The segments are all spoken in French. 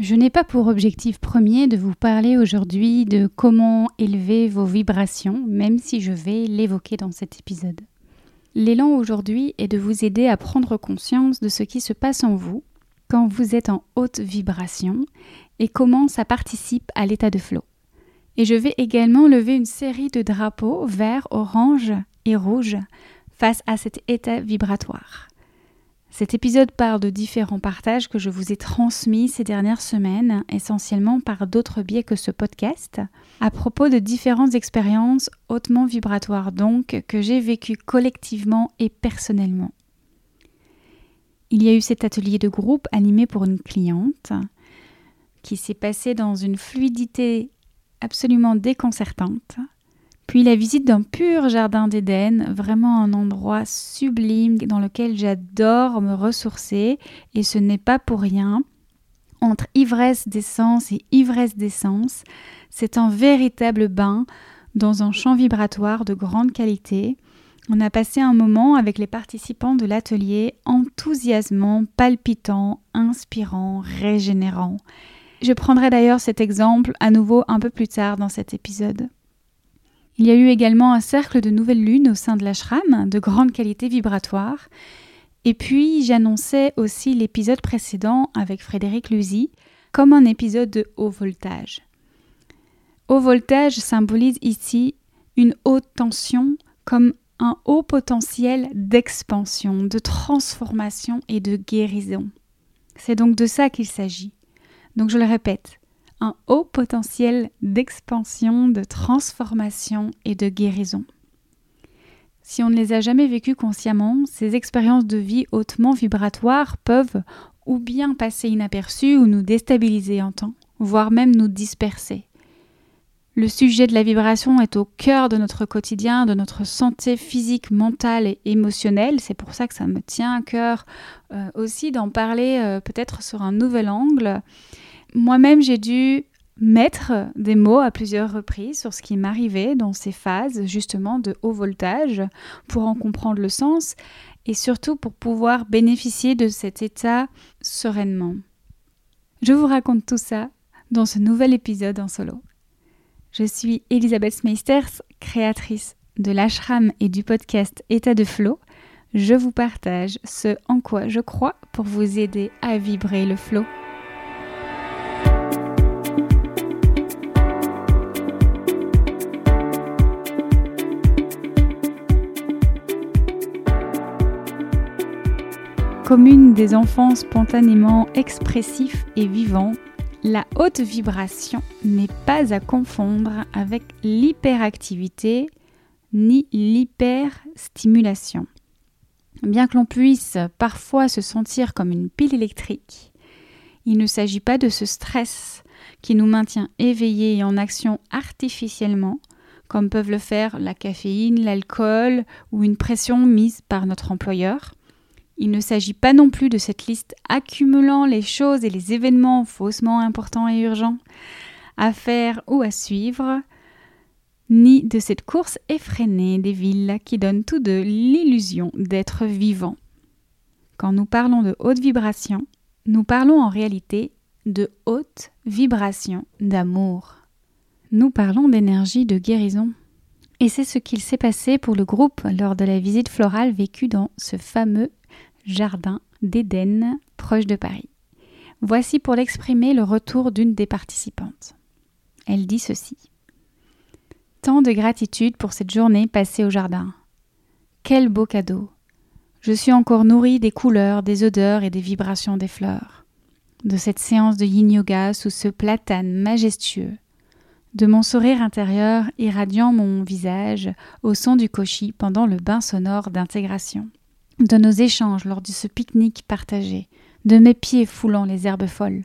Je n'ai pas pour objectif premier de vous parler aujourd'hui de comment élever vos vibrations, même si je vais l'évoquer dans cet épisode. L'élan aujourd'hui est de vous aider à prendre conscience de ce qui se passe en vous quand vous êtes en haute vibration et comment ça participe à l'état de flow. Et je vais également lever une série de drapeaux vert, orange et rouge face à cet état vibratoire. Cet épisode parle de différents partages que je vous ai transmis ces dernières semaines, essentiellement par d'autres biais que ce podcast, à propos de différentes expériences hautement vibratoires donc que j'ai vécues collectivement et personnellement. Il y a eu cet atelier de groupe animé pour une cliente qui s'est passé dans une fluidité absolument déconcertante puis la visite d'un pur jardin d'Éden, vraiment un endroit sublime dans lequel j'adore me ressourcer, et ce n'est pas pour rien. Entre ivresse d'essence et ivresse d'essence, c'est un véritable bain dans un champ vibratoire de grande qualité. On a passé un moment avec les participants de l'atelier enthousiasmant, palpitant, inspirant, régénérant. Je prendrai d'ailleurs cet exemple à nouveau un peu plus tard dans cet épisode. Il y a eu également un cercle de nouvelles lunes au sein de l'ashram, de grande qualité vibratoire. Et puis j'annonçais aussi l'épisode précédent avec Frédéric Luzy comme un épisode de haut voltage. Haut voltage symbolise ici une haute tension comme un haut potentiel d'expansion, de transformation et de guérison. C'est donc de ça qu'il s'agit. Donc je le répète, un haut potentiel d'expansion, de transformation et de guérison. Si on ne les a jamais vécues consciemment, ces expériences de vie hautement vibratoires peuvent ou bien passer inaperçues ou nous déstabiliser en temps, voire même nous disperser. Le sujet de la vibration est au cœur de notre quotidien, de notre santé physique, mentale et émotionnelle. C'est pour ça que ça me tient à cœur euh, aussi d'en parler euh, peut-être sur un nouvel angle moi-même, j'ai dû mettre des mots à plusieurs reprises sur ce qui m'arrivait dans ces phases justement de haut voltage pour en comprendre le sens et surtout pour pouvoir bénéficier de cet état sereinement. Je vous raconte tout ça dans ce nouvel épisode en solo. Je suis Elisabeth Smeisters, créatrice de l'ashram et du podcast État de Flow. Je vous partage ce en quoi je crois pour vous aider à vibrer le flow. Commune des enfants spontanément expressifs et vivants, la haute vibration n'est pas à confondre avec l'hyperactivité ni l'hyperstimulation. Bien que l'on puisse parfois se sentir comme une pile électrique, il ne s'agit pas de ce stress qui nous maintient éveillés et en action artificiellement, comme peuvent le faire la caféine, l'alcool ou une pression mise par notre employeur. Il ne s'agit pas non plus de cette liste accumulant les choses et les événements faussement importants et urgents à faire ou à suivre, ni de cette course effrénée des villes qui donnent tout de l'illusion d'être vivant. Quand nous parlons de haute vibration, nous parlons en réalité de haute vibration d'amour. Nous parlons d'énergie de guérison. Et c'est ce qu'il s'est passé pour le groupe lors de la visite florale vécue dans ce fameux jardin d'Éden, proche de Paris. Voici pour l'exprimer le retour d'une des participantes. Elle dit ceci. Tant de gratitude pour cette journée passée au jardin. Quel beau cadeau. Je suis encore nourrie des couleurs, des odeurs et des vibrations des fleurs. De cette séance de yin yoga sous ce platane majestueux. De mon sourire intérieur irradiant mon visage au son du koshi pendant le bain sonore d'intégration de nos échanges lors de ce pique-nique partagé, de mes pieds foulant les herbes folles.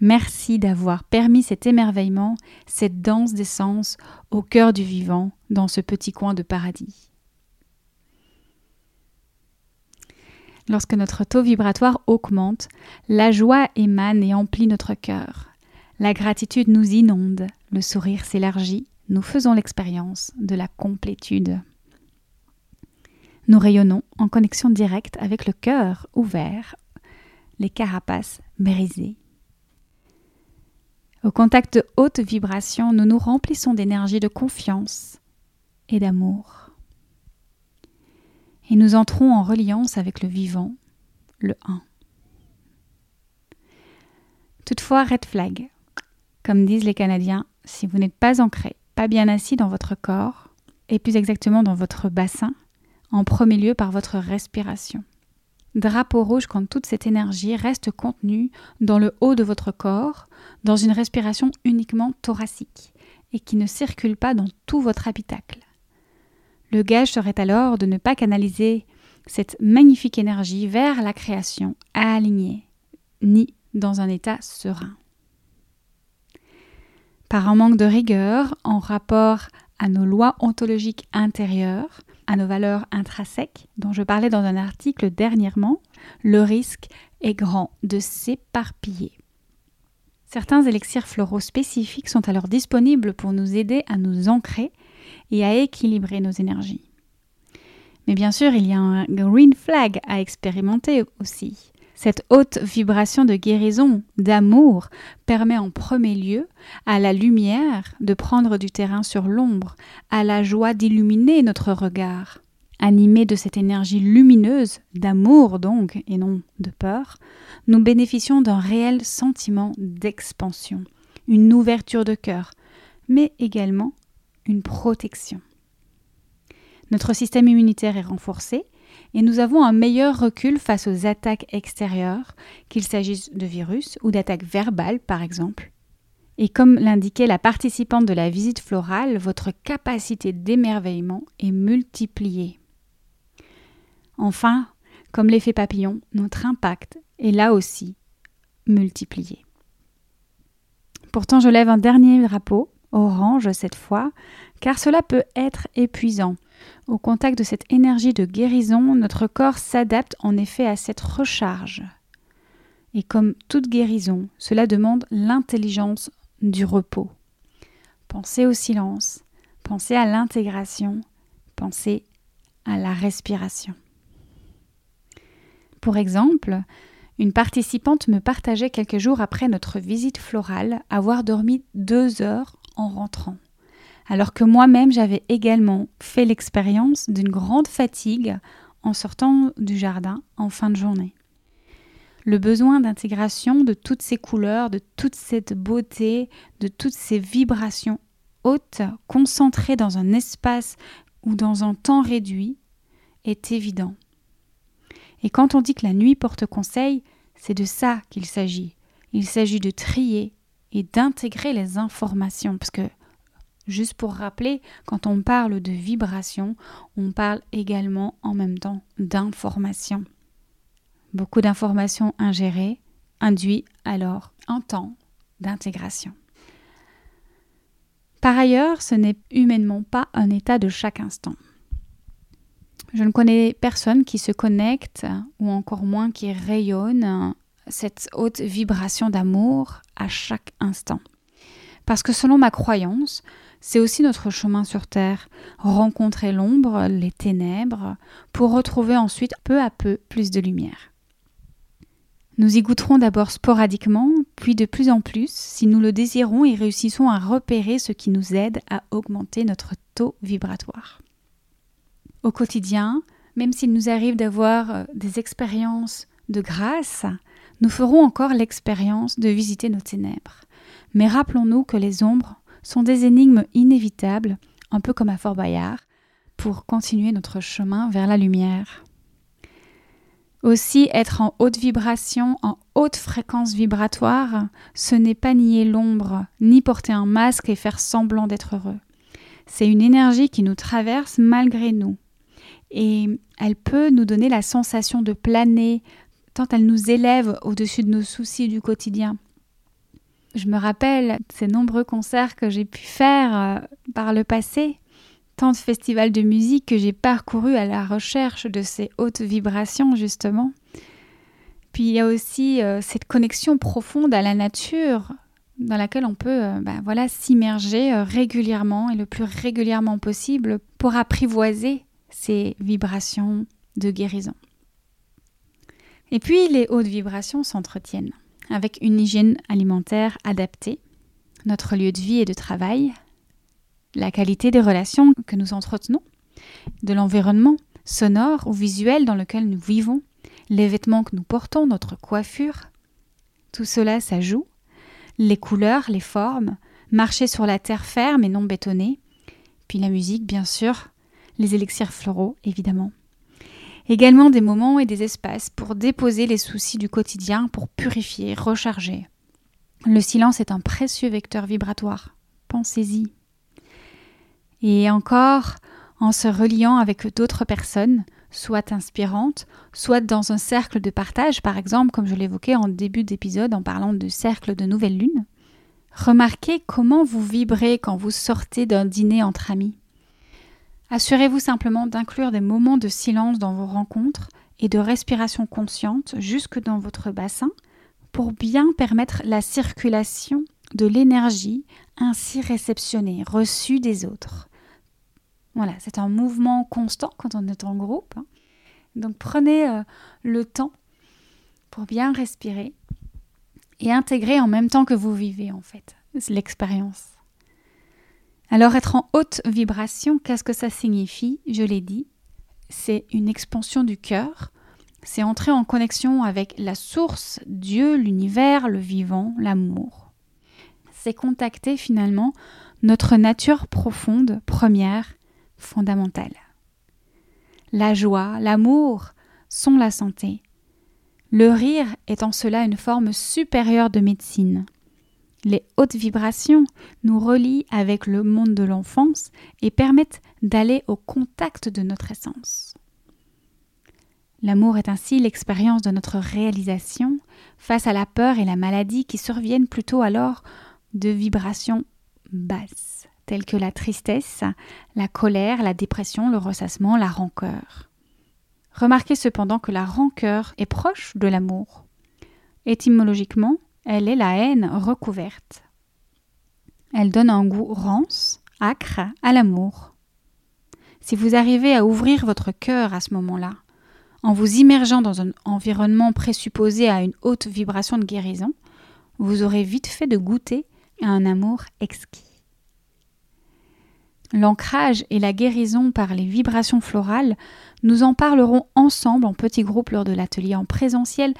Merci d'avoir permis cet émerveillement, cette danse des sens au cœur du vivant dans ce petit coin de paradis. Lorsque notre taux vibratoire augmente, la joie émane et emplit notre cœur. La gratitude nous inonde, le sourire s'élargit, nous faisons l'expérience de la complétude. Nous rayonnons en connexion directe avec le cœur ouvert, les carapaces brisées. Au contact de hautes vibrations, nous nous remplissons d'énergie de confiance et d'amour. Et nous entrons en reliance avec le vivant, le 1. Toutefois, red flag. Comme disent les Canadiens, si vous n'êtes pas ancré, pas bien assis dans votre corps, et plus exactement dans votre bassin, en premier lieu par votre respiration. Drapeau rouge quand toute cette énergie reste contenue dans le haut de votre corps, dans une respiration uniquement thoracique, et qui ne circule pas dans tout votre habitacle. Le gage serait alors de ne pas canaliser cette magnifique énergie vers la création alignée, ni dans un état serein. Par un manque de rigueur en rapport à nos lois ontologiques intérieures, à nos valeurs intrinsèques, dont je parlais dans un article dernièrement, le risque est grand de s'éparpiller. Certains élixirs floraux spécifiques sont alors disponibles pour nous aider à nous ancrer et à équilibrer nos énergies. Mais bien sûr, il y a un green flag à expérimenter aussi. Cette haute vibration de guérison, d'amour, permet en premier lieu à la lumière de prendre du terrain sur l'ombre, à la joie d'illuminer notre regard. Animés de cette énergie lumineuse, d'amour donc, et non de peur, nous bénéficions d'un réel sentiment d'expansion, une ouverture de cœur, mais également une protection. Notre système immunitaire est renforcé et nous avons un meilleur recul face aux attaques extérieures, qu'il s'agisse de virus ou d'attaques verbales par exemple. Et comme l'indiquait la participante de la visite florale, votre capacité d'émerveillement est multipliée. Enfin, comme l'effet papillon, notre impact est là aussi multiplié. Pourtant, je lève un dernier drapeau, orange cette fois, car cela peut être épuisant au contact de cette énergie de guérison, notre corps s'adapte en effet à cette recharge. Et comme toute guérison, cela demande l'intelligence du repos. Pensez au silence, pensez à l'intégration, pensez à la respiration. Pour exemple, une participante me partageait quelques jours après notre visite florale avoir dormi deux heures en rentrant alors que moi-même j'avais également fait l'expérience d'une grande fatigue en sortant du jardin en fin de journée. Le besoin d'intégration de toutes ces couleurs, de toute cette beauté, de toutes ces vibrations hautes, concentrées dans un espace ou dans un temps réduit, est évident. Et quand on dit que la nuit porte conseil, c'est de ça qu'il s'agit. Il s'agit de trier et d'intégrer les informations, parce que Juste pour rappeler, quand on parle de vibration, on parle également en même temps d'information. Beaucoup d'informations ingérées induit alors un temps d'intégration. Par ailleurs, ce n'est humainement pas un état de chaque instant. Je ne connais personne qui se connecte, ou encore moins qui rayonne cette haute vibration d'amour à chaque instant. Parce que selon ma croyance, c'est aussi notre chemin sur Terre, rencontrer l'ombre, les ténèbres, pour retrouver ensuite peu à peu plus de lumière. Nous y goûterons d'abord sporadiquement, puis de plus en plus, si nous le désirons et réussissons à repérer ce qui nous aide à augmenter notre taux vibratoire. Au quotidien, même s'il nous arrive d'avoir des expériences de grâce, nous ferons encore l'expérience de visiter nos ténèbres. Mais rappelons-nous que les ombres sont des énigmes inévitables, un peu comme à Fort Bayard, pour continuer notre chemin vers la lumière. Aussi, être en haute vibration, en haute fréquence vibratoire, ce n'est pas nier l'ombre, ni porter un masque et faire semblant d'être heureux. C'est une énergie qui nous traverse malgré nous. Et elle peut nous donner la sensation de planer, tant elle nous élève au-dessus de nos soucis du quotidien. Je me rappelle ces nombreux concerts que j'ai pu faire euh, par le passé, tant de festivals de musique que j'ai parcouru à la recherche de ces hautes vibrations justement. Puis il y a aussi euh, cette connexion profonde à la nature dans laquelle on peut euh, ben voilà, s'immerger régulièrement et le plus régulièrement possible pour apprivoiser ces vibrations de guérison. Et puis les hautes vibrations s'entretiennent avec une hygiène alimentaire adaptée, notre lieu de vie et de travail, la qualité des relations que nous entretenons, de l'environnement sonore ou visuel dans lequel nous vivons, les vêtements que nous portons, notre coiffure. Tout cela, ça joue. Les couleurs, les formes, marcher sur la terre ferme et non bétonnée. Puis la musique, bien sûr, les élixirs floraux, évidemment. Également des moments et des espaces pour déposer les soucis du quotidien, pour purifier, recharger. Le silence est un précieux vecteur vibratoire. Pensez-y. Et encore, en se reliant avec d'autres personnes, soit inspirantes, soit dans un cercle de partage, par exemple, comme je l'évoquais en début d'épisode en parlant de cercle de nouvelle lune. Remarquez comment vous vibrez quand vous sortez d'un dîner entre amis. Assurez-vous simplement d'inclure des moments de silence dans vos rencontres et de respiration consciente jusque dans votre bassin pour bien permettre la circulation de l'énergie ainsi réceptionnée, reçue des autres. Voilà, c'est un mouvement constant quand on est en groupe. Hein. Donc prenez euh, le temps pour bien respirer et intégrer en même temps que vous vivez en fait l'expérience. Alors être en haute vibration, qu'est-ce que ça signifie? Je l'ai dit, c'est une expansion du cœur, c'est entrer en connexion avec la source, Dieu, l'univers, le vivant, l'amour. C'est contacter finalement notre nature profonde, première, fondamentale. La joie, l'amour sont la santé. Le rire est en cela une forme supérieure de médecine. Les hautes vibrations nous relient avec le monde de l'enfance et permettent d'aller au contact de notre essence. L'amour est ainsi l'expérience de notre réalisation face à la peur et la maladie qui surviennent plutôt alors de vibrations basses, telles que la tristesse, la colère, la dépression, le ressassement, la rancœur. Remarquez cependant que la rancœur est proche de l'amour. Étymologiquement, elle est la haine recouverte. Elle donne un goût rance, acre à l'amour. Si vous arrivez à ouvrir votre cœur à ce moment-là, en vous immergeant dans un environnement présupposé à une haute vibration de guérison, vous aurez vite fait de goûter à un amour exquis. L'ancrage et la guérison par les vibrations florales, nous en parlerons ensemble en petits groupes lors de l'atelier en présentiel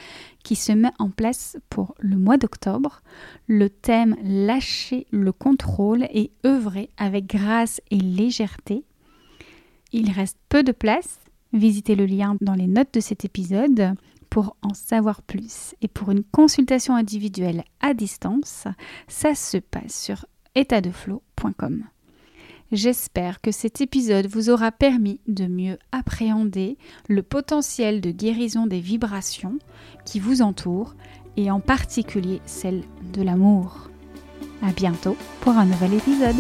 qui se met en place pour le mois d'octobre. Le thème Lâcher le contrôle et œuvrer avec grâce et légèreté. Il reste peu de place. Visitez le lien dans les notes de cet épisode pour en savoir plus. Et pour une consultation individuelle à distance, ça se passe sur étatdeflow.com. J'espère que cet épisode vous aura permis de mieux appréhender le potentiel de guérison des vibrations qui vous entourent et en particulier celle de l'amour. À bientôt pour un nouvel épisode.